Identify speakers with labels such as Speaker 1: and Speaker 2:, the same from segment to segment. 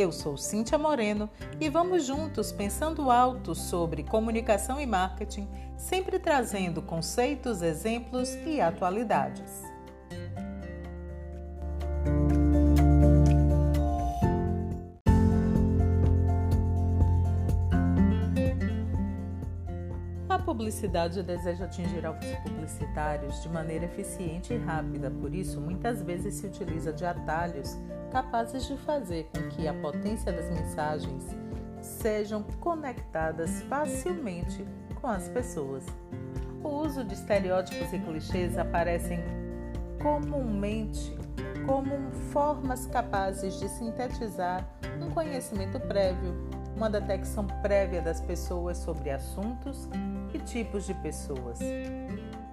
Speaker 1: Eu sou Cíntia Moreno e vamos juntos pensando alto sobre comunicação e marketing, sempre trazendo conceitos, exemplos e atualidades. A publicidade deseja atingir alvos publicitários de maneira eficiente e rápida, por isso, muitas vezes se utiliza de atalhos capazes de fazer com que a potência das mensagens sejam conectadas facilmente com as pessoas. O uso de estereótipos e clichês aparecem comumente como formas capazes de sintetizar um conhecimento prévio, uma detecção prévia das pessoas sobre assuntos e tipos de pessoas.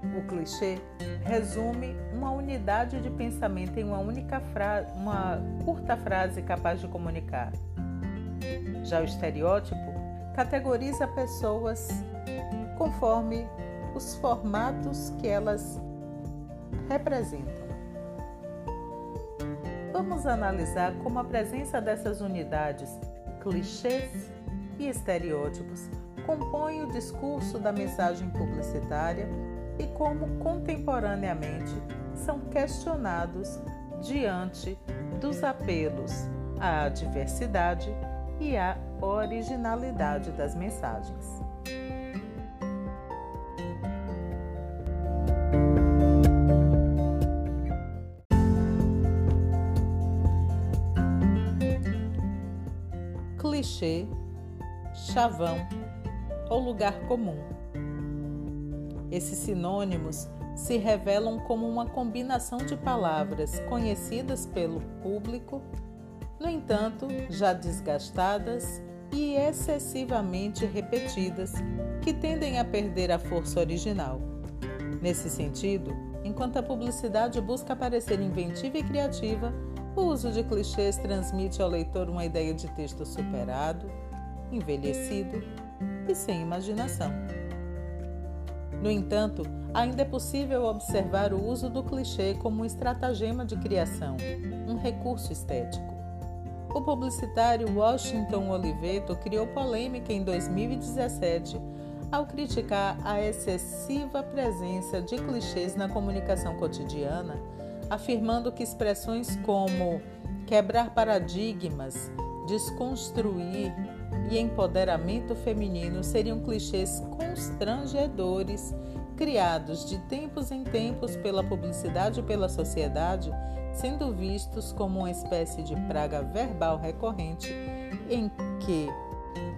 Speaker 1: O clichê resume uma unidade de pensamento em uma única frase, uma curta frase capaz de comunicar. Já o estereótipo categoriza pessoas conforme os formatos que elas representam. Vamos analisar como a presença dessas unidades, clichês e estereótipos, compõe o discurso da mensagem publicitária e como contemporaneamente são questionados diante dos apelos à diversidade e à originalidade das mensagens. Clichê, chavão ou lugar comum esses sinônimos se revelam como uma combinação de palavras conhecidas pelo público, no entanto, já desgastadas e excessivamente repetidas, que tendem a perder a força original. Nesse sentido, enquanto a publicidade busca parecer inventiva e criativa, o uso de clichês transmite ao leitor uma ideia de texto superado, envelhecido e sem imaginação. No entanto, ainda é possível observar o uso do clichê como um estratagema de criação, um recurso estético. O publicitário Washington Oliveto criou polêmica em 2017 ao criticar a excessiva presença de clichês na comunicação cotidiana, afirmando que expressões como quebrar paradigmas, desconstruir e empoderamento feminino seriam clichês constrangedores criados de tempos em tempos pela publicidade e pela sociedade, sendo vistos como uma espécie de praga verbal recorrente em que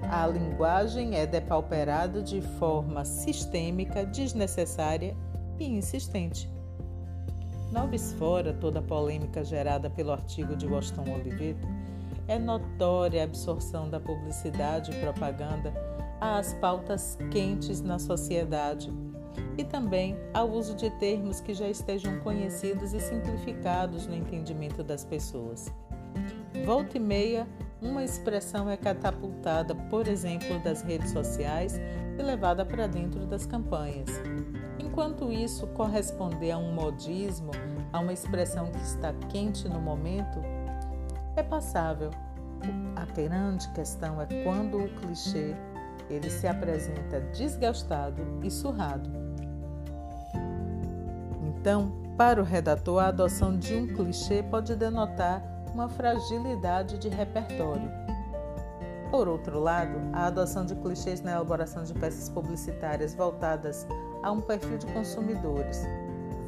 Speaker 1: a linguagem é depauperada de forma sistêmica, desnecessária e insistente. Não fora toda a polêmica gerada pelo artigo de Washington Oliveto, é notória a absorção da publicidade e propaganda às pautas quentes na sociedade e também ao uso de termos que já estejam conhecidos e simplificados no entendimento das pessoas. Volta e meia, uma expressão é catapultada, por exemplo, das redes sociais e levada para dentro das campanhas. Enquanto isso corresponder a um modismo, a uma expressão que está quente no momento, é passável. A grande questão é quando o clichê ele se apresenta desgastado e surrado. Então, para o redator, a adoção de um clichê pode denotar uma fragilidade de repertório. Por outro lado, a adoção de clichês na elaboração de peças publicitárias voltadas a um perfil de consumidores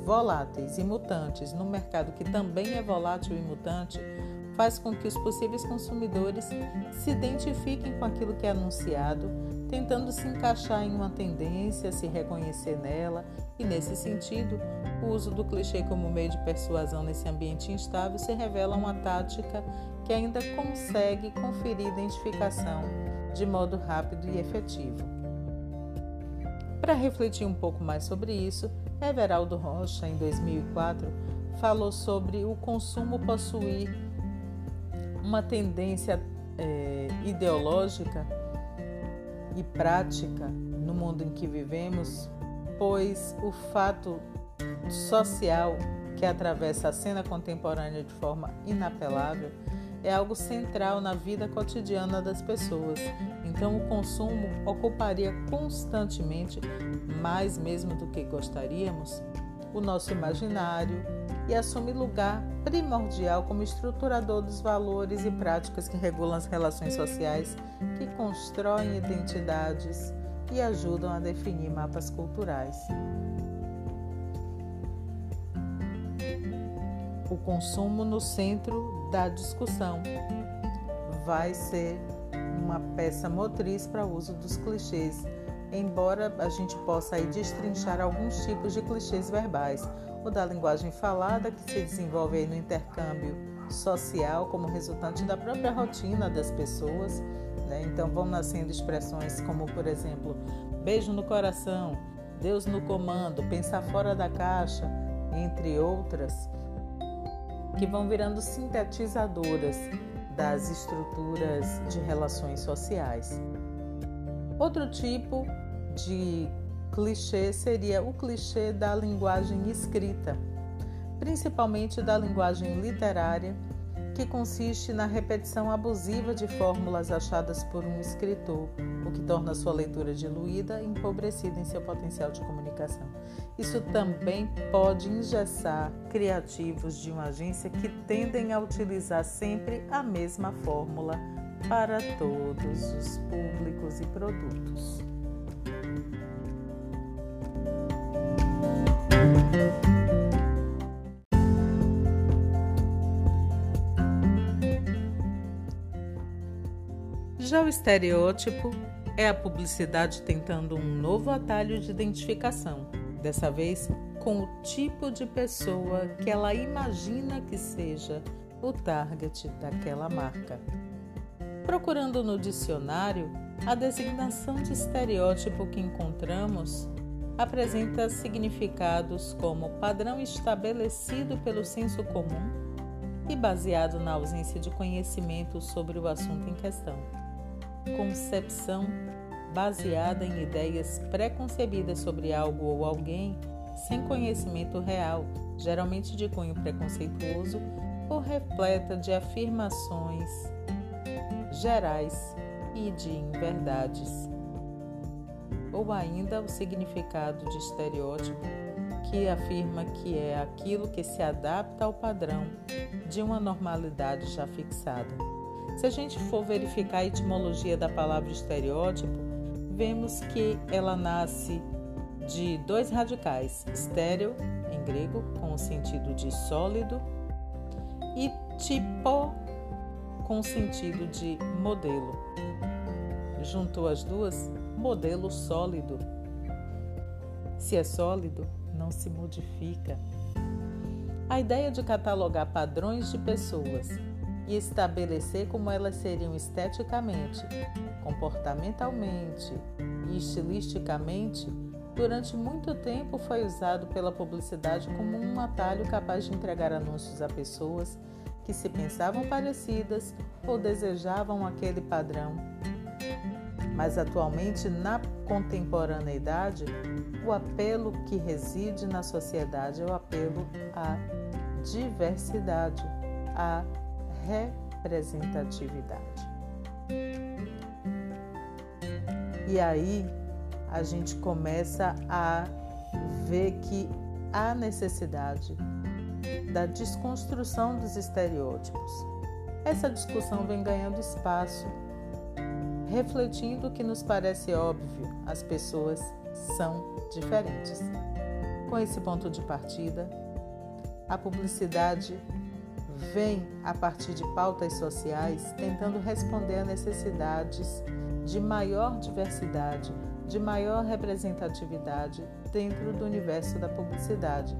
Speaker 1: voláteis e mutantes no mercado que também é volátil e mutante faz com que os possíveis consumidores se identifiquem com aquilo que é anunciado, tentando se encaixar em uma tendência, se reconhecer nela, e nesse sentido, o uso do clichê como meio de persuasão nesse ambiente instável se revela uma tática que ainda consegue conferir identificação de modo rápido e efetivo. Para refletir um pouco mais sobre isso, Everaldo Rocha, em 2004, falou sobre o consumo possuir uma tendência é, ideológica e prática no mundo em que vivemos, pois o fato social que atravessa a cena contemporânea de forma inapelável é algo central na vida cotidiana das pessoas. Então, o consumo ocuparia constantemente, mais mesmo do que gostaríamos, o nosso imaginário e assume lugar primordial como estruturador dos valores e práticas que regulam as relações sociais, que constroem identidades e ajudam a definir mapas culturais. O consumo no centro da discussão vai ser uma peça motriz para o uso dos clichês, embora a gente possa aí destrinchar alguns tipos de clichês verbais, o da linguagem falada, que se desenvolve no intercâmbio social como resultante da própria rotina das pessoas. Né? Então vão nascendo expressões como, por exemplo, beijo no coração, Deus no comando, pensar fora da caixa, entre outras, que vão virando sintetizadoras das estruturas de relações sociais. Outro tipo de clichê seria o clichê da linguagem escrita, principalmente da linguagem literária, que consiste na repetição abusiva de fórmulas achadas por um escritor, o que torna sua leitura diluída e empobrecida em seu potencial de comunicação. Isso também pode engessar criativos de uma agência que tendem a utilizar sempre a mesma fórmula para todos os públicos e produtos. Já o estereótipo é a publicidade tentando um novo atalho de identificação, dessa vez com o tipo de pessoa que ela imagina que seja o target daquela marca. Procurando no dicionário, a designação de estereótipo que encontramos apresenta significados como padrão estabelecido pelo senso comum e baseado na ausência de conhecimento sobre o assunto em questão. Concepção baseada em ideias preconcebidas sobre algo ou alguém sem conhecimento real, geralmente de cunho preconceituoso ou repleta de afirmações gerais e de inverdades ou ainda o significado de estereótipo, que afirma que é aquilo que se adapta ao padrão de uma normalidade já fixada. Se a gente for verificar a etimologia da palavra estereótipo, vemos que ela nasce de dois radicais, estéreo, em grego, com o sentido de sólido, e tipo, com o sentido de modelo. Juntou as duas, modelo sólido. Se é sólido, não se modifica. A ideia de catalogar padrões de pessoas e estabelecer como elas seriam esteticamente, comportamentalmente e estilisticamente, durante muito tempo foi usado pela publicidade como um atalho capaz de entregar anúncios a pessoas que se pensavam parecidas ou desejavam aquele padrão mas atualmente, na contemporaneidade, o apelo que reside na sociedade é o apelo à diversidade, à representatividade. E aí a gente começa a ver que há necessidade da desconstrução dos estereótipos. Essa discussão vem ganhando espaço refletindo o que nos parece óbvio: as pessoas são diferentes. Com esse ponto de partida, a publicidade vem a partir de pautas sociais tentando responder a necessidades de maior diversidade, de maior representatividade dentro do universo da publicidade.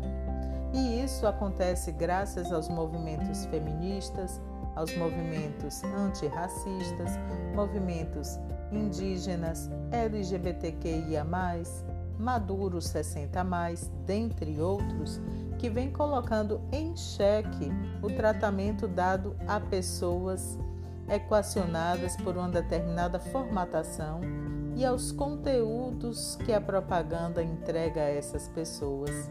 Speaker 1: E isso acontece graças aos movimentos feministas, aos movimentos antirracistas, movimentos indígenas, LGBTQIA, Maduro 60 mais, dentre outros, que vem colocando em xeque o tratamento dado a pessoas equacionadas por uma determinada formatação e aos conteúdos que a propaganda entrega a essas pessoas,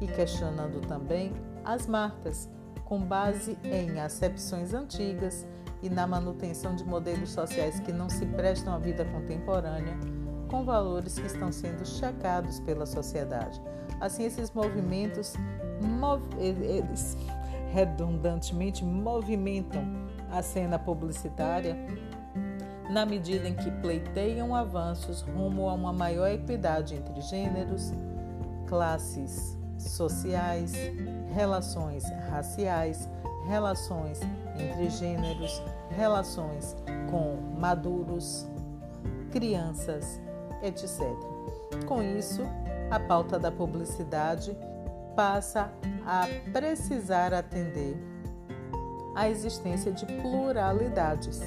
Speaker 1: e questionando também as marcas, com base em acepções antigas e na manutenção de modelos sociais que não se prestam à vida contemporânea, com valores que estão sendo checados pela sociedade. Assim, esses movimentos, eles redundantemente movimentam a cena publicitária na medida em que pleiteiam avanços rumo a uma maior equidade entre gêneros, classes sociais, relações raciais, relações entre gêneros, relações com maduros, crianças, etc. Com isso, a pauta da publicidade passa a precisar atender à existência de pluralidades.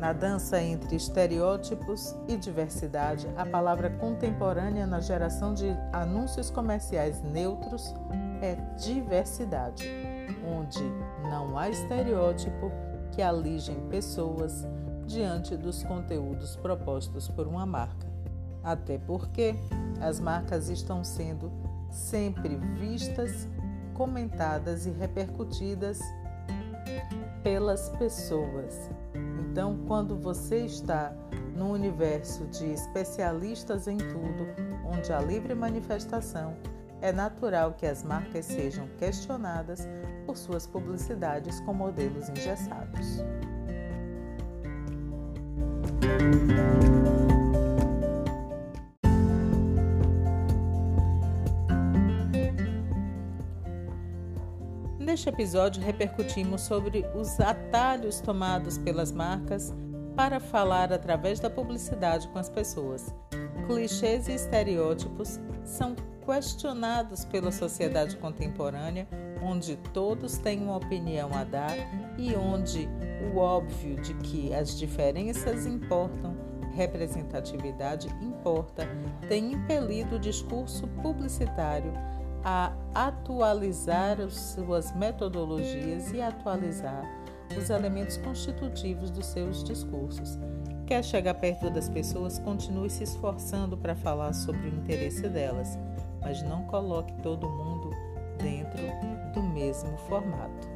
Speaker 1: Na dança entre estereótipos e diversidade, a palavra contemporânea na geração de anúncios comerciais neutros é diversidade, onde não há estereótipo que alijem pessoas diante dos conteúdos propostos por uma marca. Até porque as marcas estão sendo sempre vistas, comentadas e repercutidas pelas pessoas. Então, quando você está no universo de especialistas em tudo, onde há livre manifestação, é natural que as marcas sejam questionadas por suas publicidades com modelos engessados. Neste episódio, repercutimos sobre os atalhos tomados pelas marcas para falar através da publicidade com as pessoas. Clichês e estereótipos são questionados pela sociedade contemporânea, onde todos têm uma opinião a dar e onde o óbvio de que as diferenças importam, representatividade importa, tem impelido o discurso publicitário a atualizar suas metodologias e atualizar os elementos constitutivos dos seus discursos. Quer chegar perto das pessoas, continue se esforçando para falar sobre o interesse delas, mas não coloque todo mundo dentro do mesmo formato.